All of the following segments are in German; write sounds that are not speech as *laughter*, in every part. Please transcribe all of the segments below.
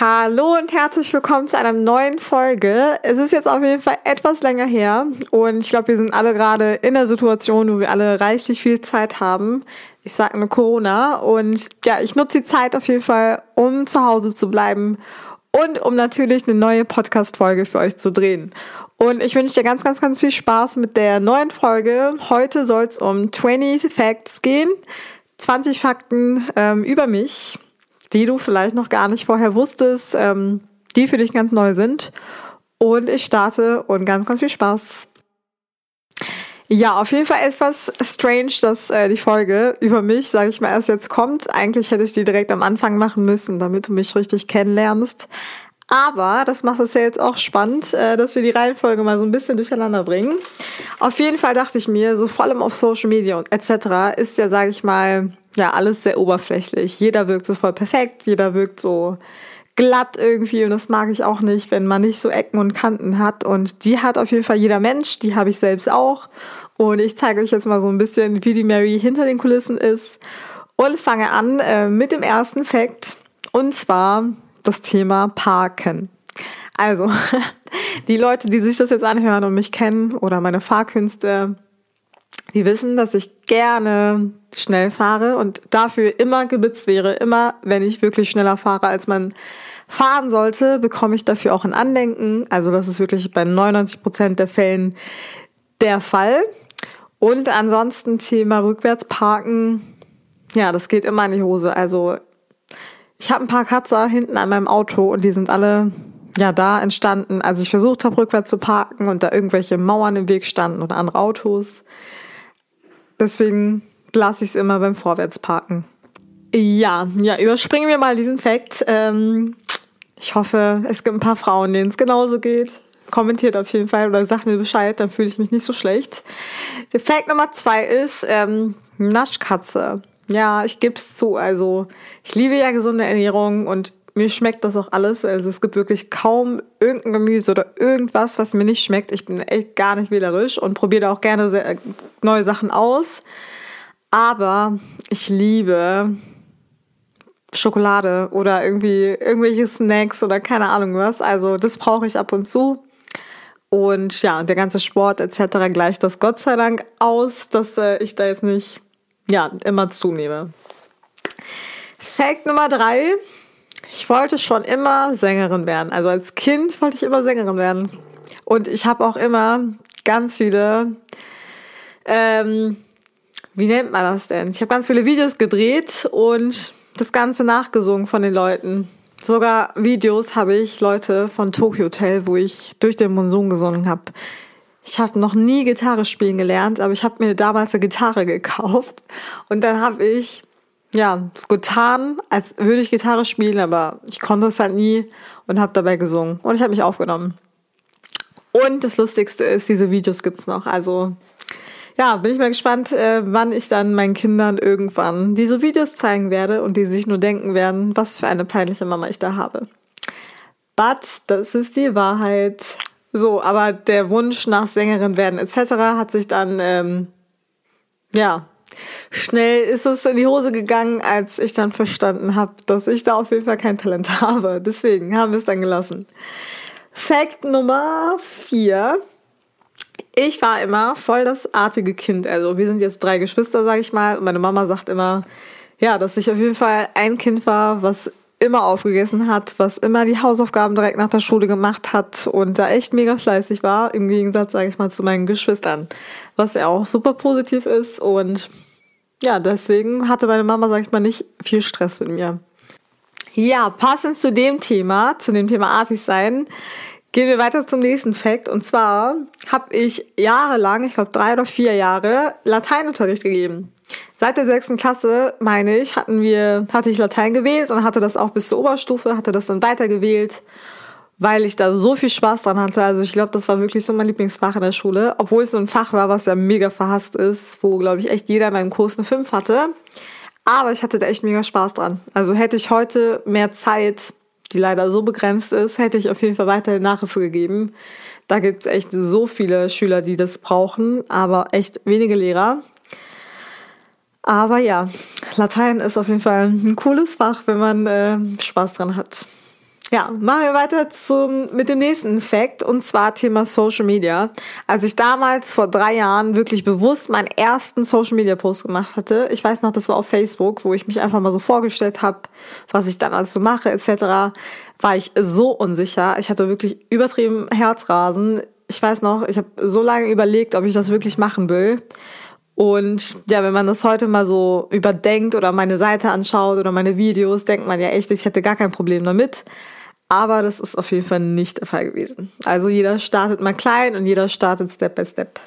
Hallo und herzlich willkommen zu einer neuen Folge. Es ist jetzt auf jeden Fall etwas länger her und ich glaube, wir sind alle gerade in der Situation, wo wir alle reichlich viel Zeit haben. Ich sage nur Corona und ja, ich nutze die Zeit auf jeden Fall, um zu Hause zu bleiben und um natürlich eine neue Podcast-Folge für euch zu drehen. Und ich wünsche dir ganz, ganz, ganz viel Spaß mit der neuen Folge. Heute soll es um 20 Facts gehen. 20 Fakten ähm, über mich die du vielleicht noch gar nicht vorher wusstest, ähm, die für dich ganz neu sind. Und ich starte und ganz, ganz viel Spaß. Ja, auf jeden Fall etwas strange, dass äh, die Folge über mich, sage ich mal, erst jetzt kommt. Eigentlich hätte ich die direkt am Anfang machen müssen, damit du mich richtig kennenlernst. Aber das macht es ja jetzt auch spannend, äh, dass wir die Reihenfolge mal so ein bisschen durcheinander bringen. Auf jeden Fall dachte ich mir, so vor allem auf Social Media und etc. ist ja, sage ich mal, ja, alles sehr oberflächlich. Jeder wirkt so voll perfekt, jeder wirkt so glatt irgendwie und das mag ich auch nicht, wenn man nicht so Ecken und Kanten hat und die hat auf jeden Fall jeder Mensch, die habe ich selbst auch und ich zeige euch jetzt mal so ein bisschen, wie die Mary hinter den Kulissen ist und fange an äh, mit dem ersten Fakt und zwar das Thema Parken. Also, *laughs* die Leute, die sich das jetzt anhören und mich kennen oder meine Fahrkünste, die wissen, dass ich gerne schnell fahre und dafür immer gebitzt wäre. Immer, wenn ich wirklich schneller fahre, als man fahren sollte, bekomme ich dafür auch ein Andenken. Also das ist wirklich bei 99 Prozent der Fällen der Fall. Und ansonsten Thema rückwärts parken. Ja, das geht immer in die Hose. Also ich habe ein paar Katzer hinten an meinem Auto und die sind alle ja da entstanden, als ich versucht habe, rückwärts zu parken und da irgendwelche Mauern im Weg standen oder andere Autos. Deswegen lasse ich es immer beim Vorwärtsparken. Ja, ja, überspringen wir mal diesen Fakt. Ähm, ich hoffe, es gibt ein paar Frauen, denen es genauso geht. Kommentiert auf jeden Fall oder sagt mir Bescheid, dann fühle ich mich nicht so schlecht. Der Fakt Nummer zwei ist ähm, Naschkatze. Ja, ich gebe es zu. Also ich liebe ja gesunde Ernährung und mir schmeckt das auch alles. Also es gibt wirklich kaum irgendein Gemüse oder irgendwas, was mir nicht schmeckt. Ich bin echt gar nicht wählerisch und probiere auch gerne sehr, neue Sachen aus. Aber ich liebe Schokolade oder irgendwie irgendwelche Snacks oder keine Ahnung was. Also das brauche ich ab und zu. Und ja, der ganze Sport etc. gleicht das Gott sei Dank aus, dass äh, ich da jetzt nicht ja, immer zunehme. Fact Nummer drei ich wollte schon immer Sängerin werden. Also als Kind wollte ich immer Sängerin werden. Und ich habe auch immer ganz viele, ähm, wie nennt man das denn? Ich habe ganz viele Videos gedreht und das Ganze nachgesungen von den Leuten. Sogar Videos habe ich Leute von Tokyo Hotel, wo ich durch den Monsun gesungen habe. Ich habe noch nie Gitarre spielen gelernt, aber ich habe mir damals eine Gitarre gekauft und dann habe ich ja, so getan, als würde ich Gitarre spielen, aber ich konnte es halt nie und habe dabei gesungen. Und ich habe mich aufgenommen. Und das Lustigste ist, diese Videos gibt's noch. Also ja, bin ich mal gespannt, äh, wann ich dann meinen Kindern irgendwann diese Videos zeigen werde und die sich nur denken werden, was für eine peinliche Mama ich da habe. But, das ist die Wahrheit. So, aber der Wunsch nach Sängerin werden etc. hat sich dann, ähm, ja, Schnell ist es in die Hose gegangen, als ich dann verstanden habe, dass ich da auf jeden Fall kein Talent *laughs* habe. Deswegen haben wir es dann gelassen. Fakt Nummer vier. Ich war immer voll das artige Kind. Also wir sind jetzt drei Geschwister, sage ich mal. Und meine Mama sagt immer, ja, dass ich auf jeden Fall ein Kind war, was immer aufgegessen hat, was immer die Hausaufgaben direkt nach der Schule gemacht hat und da echt mega fleißig war, im Gegensatz, sage ich mal, zu meinen Geschwistern, was ja auch super positiv ist und ja, deswegen hatte meine Mama, sag ich mal, nicht viel Stress mit mir. Ja, passend zu dem Thema, zu dem Thema artig sein, gehen wir weiter zum nächsten Fakt. Und zwar habe ich jahrelang, ich glaube drei oder vier Jahre, Lateinunterricht gegeben. Seit der sechsten Klasse, meine ich, hatten wir, hatte ich Latein gewählt und hatte das auch bis zur Oberstufe, hatte das dann weitergewählt weil ich da so viel Spaß dran hatte. Also ich glaube, das war wirklich so mein Lieblingsfach in der Schule, obwohl es so ein Fach war, was ja mega verhasst ist, wo, glaube ich, echt jeder in meinem Kurs eine 5 hatte. Aber ich hatte da echt mega Spaß dran. Also hätte ich heute mehr Zeit, die leider so begrenzt ist, hätte ich auf jeden Fall weiterhin Nachhilfe gegeben. Da gibt es echt so viele Schüler, die das brauchen, aber echt wenige Lehrer. Aber ja, Latein ist auf jeden Fall ein cooles Fach, wenn man äh, Spaß dran hat. Ja, machen wir weiter zum, mit dem nächsten Fact und zwar Thema Social Media. Als ich damals vor drei Jahren wirklich bewusst meinen ersten Social Media Post gemacht hatte, ich weiß noch, das war auf Facebook, wo ich mich einfach mal so vorgestellt habe, was ich dann alles so mache etc., war ich so unsicher. Ich hatte wirklich übertrieben Herzrasen. Ich weiß noch, ich habe so lange überlegt, ob ich das wirklich machen will. Und ja, wenn man das heute mal so überdenkt oder meine Seite anschaut oder meine Videos, denkt man ja echt, ich hätte gar kein Problem damit. Aber das ist auf jeden Fall nicht der Fall gewesen. Also jeder startet mal klein und jeder startet Step by Step.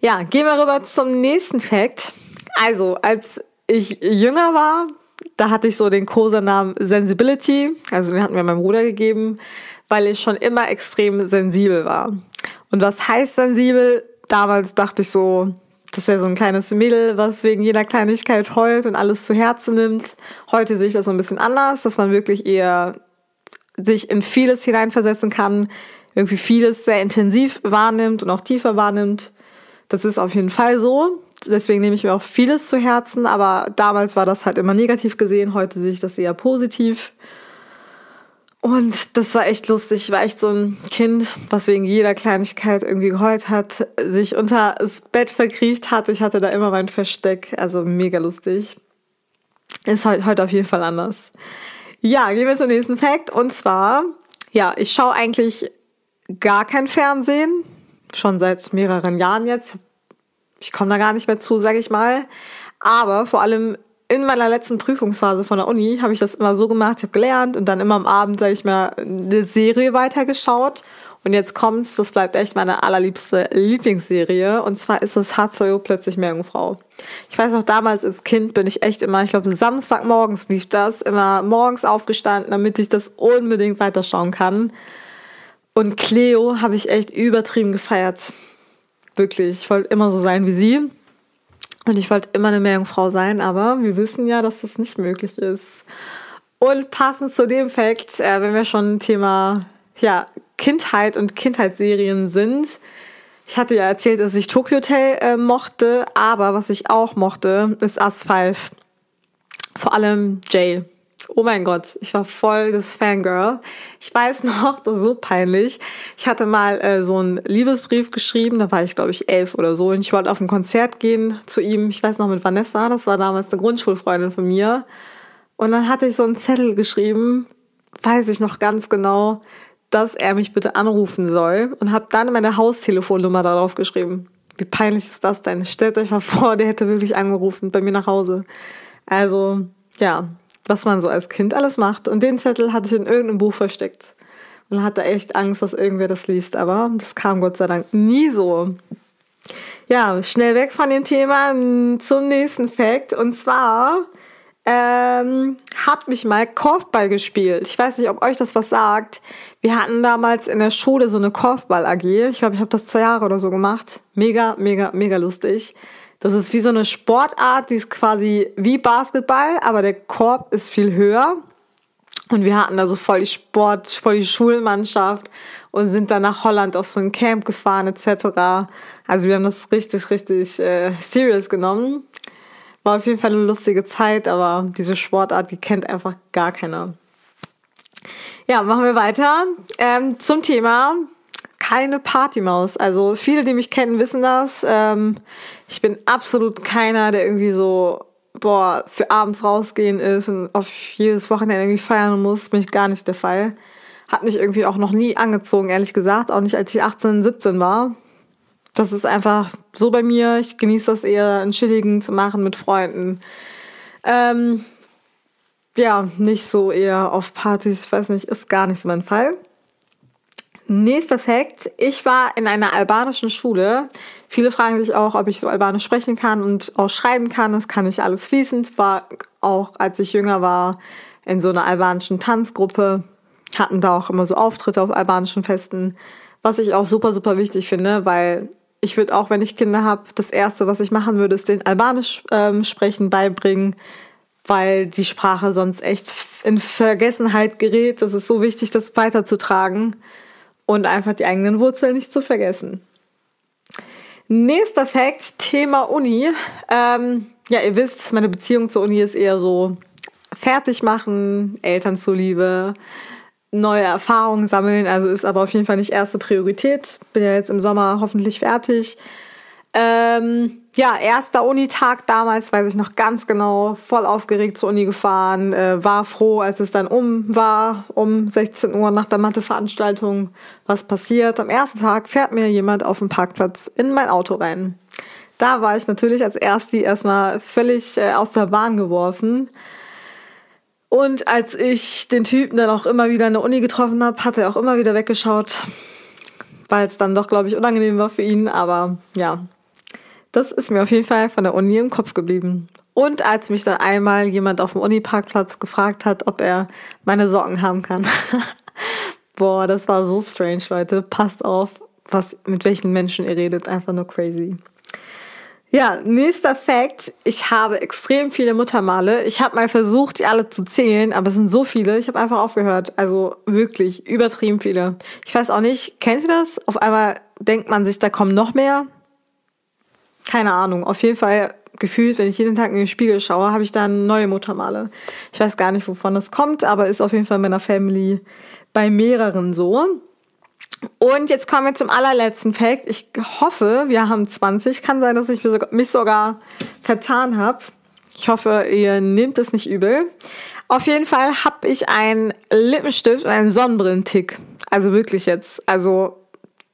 Ja, gehen wir rüber zum nächsten Fact. Also, als ich jünger war, da hatte ich so den Kosenamen Sensibility. Also den hatten wir meinem Bruder gegeben, weil ich schon immer extrem sensibel war. Und was heißt sensibel? damals dachte ich so, das wäre so ein kleines Mädel, was wegen jeder Kleinigkeit heult und alles zu Herzen nimmt. Heute sehe ich das so ein bisschen anders, dass man wirklich eher sich in vieles hineinversetzen kann, irgendwie vieles sehr intensiv wahrnimmt und auch tiefer wahrnimmt. Das ist auf jeden Fall so. Deswegen nehme ich mir auch vieles zu Herzen, aber damals war das halt immer negativ gesehen, heute sehe ich das eher positiv. Und das war echt lustig. Ich war echt so ein Kind, was wegen jeder Kleinigkeit irgendwie geheult hat, sich unter das Bett verkriecht hat. Ich hatte da immer mein Versteck. Also mega lustig. Ist heute, heute auf jeden Fall anders. Ja, gehen wir zum nächsten Fact. Und zwar, ja, ich schaue eigentlich gar kein Fernsehen. Schon seit mehreren Jahren jetzt. Ich komme da gar nicht mehr zu, sage ich mal. Aber vor allem in meiner letzten Prüfungsphase von der Uni habe ich das immer so gemacht, ich habe gelernt und dann immer am Abend, sage ich mal, eine Serie weitergeschaut. Und jetzt kommt's, das bleibt echt meine allerliebste Lieblingsserie. Und zwar ist es H2O plötzlich Meerjungfrau. Ich weiß noch, damals als Kind bin ich echt immer, ich glaube, Samstagmorgens lief das, immer morgens aufgestanden, damit ich das unbedingt weiterschauen kann. Und Cleo habe ich echt übertrieben gefeiert. Wirklich, ich wollte immer so sein wie sie. Und ich wollte immer eine Meerjungfrau sein, aber wir wissen ja, dass das nicht möglich ist. Und passend zu dem Fakt, äh, wenn wir schon Thema ja, Kindheit und Kindheitsserien sind, ich hatte ja erzählt, dass ich Tokyo Hotel äh, mochte, aber was ich auch mochte, ist Us 5. Vor allem Jay. Oh mein Gott, ich war voll das Fangirl. Ich weiß *laughs* noch, das ist so peinlich. Ich hatte mal äh, so einen Liebesbrief geschrieben, da war ich glaube ich elf oder so und ich wollte auf ein Konzert gehen zu ihm. Ich weiß noch mit Vanessa, das war damals eine Grundschulfreundin von mir. Und dann hatte ich so einen Zettel geschrieben, weiß ich noch ganz genau, dass er mich bitte anrufen soll und habe dann meine Haustelefonnummer darauf geschrieben. Wie peinlich ist das denn? Stellt euch mal vor, der hätte wirklich angerufen bei mir nach Hause. Also, ja, was man so als Kind alles macht. Und den Zettel hatte ich in irgendeinem Buch versteckt. Und hatte echt Angst, dass irgendwer das liest. Aber das kam Gott sei Dank nie so. Ja, schnell weg von dem Thema zum nächsten Fact. Und zwar ähm, hat mich mal Korfball gespielt. Ich weiß nicht, ob euch das was sagt. Wir hatten damals in der Schule so eine Korfball-AG. Ich glaube, ich habe das zwei Jahre oder so gemacht. Mega, mega, mega lustig. Das ist wie so eine Sportart, die ist quasi wie Basketball, aber der Korb ist viel höher. Und wir hatten da so voll die Sport, voll die Schulmannschaft und sind dann nach Holland auf so ein Camp gefahren etc. Also wir haben das richtig, richtig äh, serious genommen. War auf jeden Fall eine lustige Zeit, aber diese Sportart, die kennt einfach gar keiner. Ja, machen wir weiter ähm, zum Thema keine Partymaus. Also viele, die mich kennen, wissen das. Ähm, ich bin absolut keiner, der irgendwie so, boah, für abends rausgehen ist und auf jedes Wochenende irgendwie feiern muss. Bin ich gar nicht der Fall. Hat mich irgendwie auch noch nie angezogen, ehrlich gesagt. Auch nicht, als ich 18, 17 war. Das ist einfach so bei mir. Ich genieße das eher, einen chilligen zu machen mit Freunden. Ähm, ja, nicht so eher auf Partys, weiß nicht, ist gar nicht so mein Fall. Nächster Fakt. Ich war in einer albanischen Schule. Viele fragen sich auch, ob ich so albanisch sprechen kann und auch schreiben kann. Das kann ich alles fließend. War auch, als ich jünger war, in so einer albanischen Tanzgruppe. Hatten da auch immer so Auftritte auf albanischen Festen. Was ich auch super, super wichtig finde, weil ich würde auch, wenn ich Kinder habe, das Erste, was ich machen würde, ist den Albanisch ähm, sprechen beibringen, weil die Sprache sonst echt in Vergessenheit gerät. Das ist so wichtig, das weiterzutragen und einfach die eigenen Wurzeln nicht zu vergessen. Nächster Fakt, Thema Uni. Ähm, ja, ihr wisst, meine Beziehung zur Uni ist eher so fertig machen, Eltern zuliebe, neue Erfahrungen sammeln. Also ist aber auf jeden Fall nicht erste Priorität. Bin ja jetzt im Sommer hoffentlich fertig. Ähm, ja, erster Unitag damals, weiß ich noch ganz genau, voll aufgeregt zur Uni gefahren, äh, war froh, als es dann um war, um 16 Uhr nach der Matheveranstaltung, was passiert. Am ersten Tag fährt mir jemand auf dem Parkplatz in mein Auto rein. Da war ich natürlich als Ersti erstmal völlig äh, aus der Bahn geworfen. Und als ich den Typen dann auch immer wieder in der Uni getroffen habe, hat er auch immer wieder weggeschaut, weil es dann doch, glaube ich, unangenehm war für ihn. Aber ja, das ist mir auf jeden Fall von der Uni im Kopf geblieben. Und als mich dann einmal jemand auf dem Uni-Parkplatz gefragt hat, ob er meine Socken haben kann. *laughs* Boah, das war so strange, Leute. Passt auf, was, mit welchen Menschen ihr redet. Einfach nur crazy. Ja, nächster Fact. Ich habe extrem viele Muttermale. Ich habe mal versucht, die alle zu zählen, aber es sind so viele. Ich habe einfach aufgehört. Also wirklich übertrieben viele. Ich weiß auch nicht, kennt ihr das? Auf einmal denkt man sich, da kommen noch mehr keine Ahnung, auf jeden Fall gefühlt, wenn ich jeden Tag in den Spiegel schaue, habe ich dann neue Muttermale. Ich weiß gar nicht, wovon das kommt, aber ist auf jeden Fall in meiner Family bei mehreren so. Und jetzt kommen wir zum allerletzten Fact. Ich hoffe, wir haben 20. Kann sein, dass ich mich sogar vertan habe. Ich hoffe, ihr nehmt es nicht übel. Auf jeden Fall habe ich einen Lippenstift und einen Sonnenbrillentick. Also wirklich jetzt. Also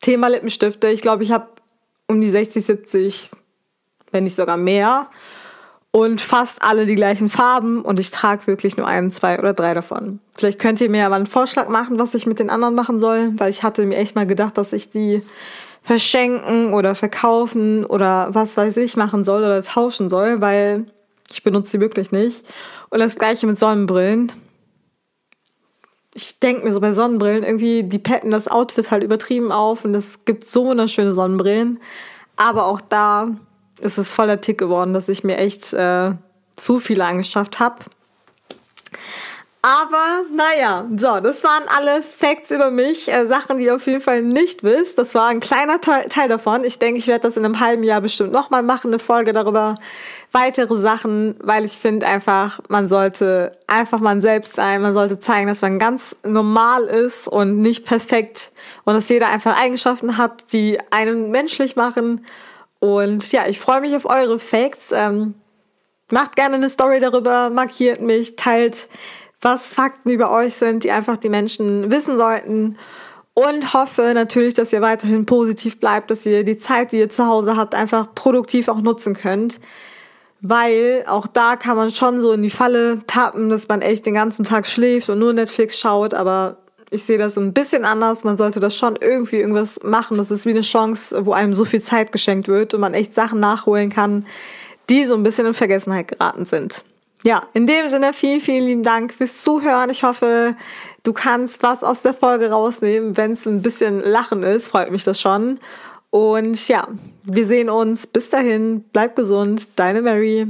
Thema Lippenstifte. Ich glaube, ich habe um die 60, 70, wenn nicht sogar mehr. Und fast alle die gleichen Farben und ich trage wirklich nur einen, zwei oder drei davon. Vielleicht könnt ihr mir aber einen Vorschlag machen, was ich mit den anderen machen soll, weil ich hatte mir echt mal gedacht, dass ich die verschenken oder verkaufen oder was weiß ich machen soll oder tauschen soll, weil ich benutze sie wirklich nicht. Und das gleiche mit Sonnenbrillen. Ich denke mir so bei Sonnenbrillen, irgendwie, die peppen das Outfit halt übertrieben auf und es gibt so wunderschöne Sonnenbrillen. Aber auch da ist es voller Tick geworden, dass ich mir echt äh, zu viele angeschafft habe. Aber naja, so, das waren alle Facts über mich, äh, Sachen, die ihr auf jeden Fall nicht wisst. Das war ein kleiner Teil, Teil davon. Ich denke, ich werde das in einem halben Jahr bestimmt nochmal machen, eine Folge darüber, weitere Sachen, weil ich finde einfach, man sollte einfach man selbst sein. Man sollte zeigen, dass man ganz normal ist und nicht perfekt und dass jeder einfach Eigenschaften hat, die einen menschlich machen. Und ja, ich freue mich auf eure Facts. Ähm, macht gerne eine Story darüber, markiert mich, teilt was Fakten über euch sind, die einfach die Menschen wissen sollten. Und hoffe natürlich, dass ihr weiterhin positiv bleibt, dass ihr die Zeit, die ihr zu Hause habt, einfach produktiv auch nutzen könnt. Weil auch da kann man schon so in die Falle tappen, dass man echt den ganzen Tag schläft und nur Netflix schaut. Aber ich sehe das ein bisschen anders. Man sollte das schon irgendwie irgendwas machen. Das ist wie eine Chance, wo einem so viel Zeit geschenkt wird und man echt Sachen nachholen kann, die so ein bisschen in Vergessenheit geraten sind. Ja, in dem Sinne vielen, vielen lieben Dank fürs Zuhören. Ich hoffe, du kannst was aus der Folge rausnehmen. Wenn es ein bisschen Lachen ist, freut mich das schon. Und ja, wir sehen uns. Bis dahin, bleib gesund. Deine Mary.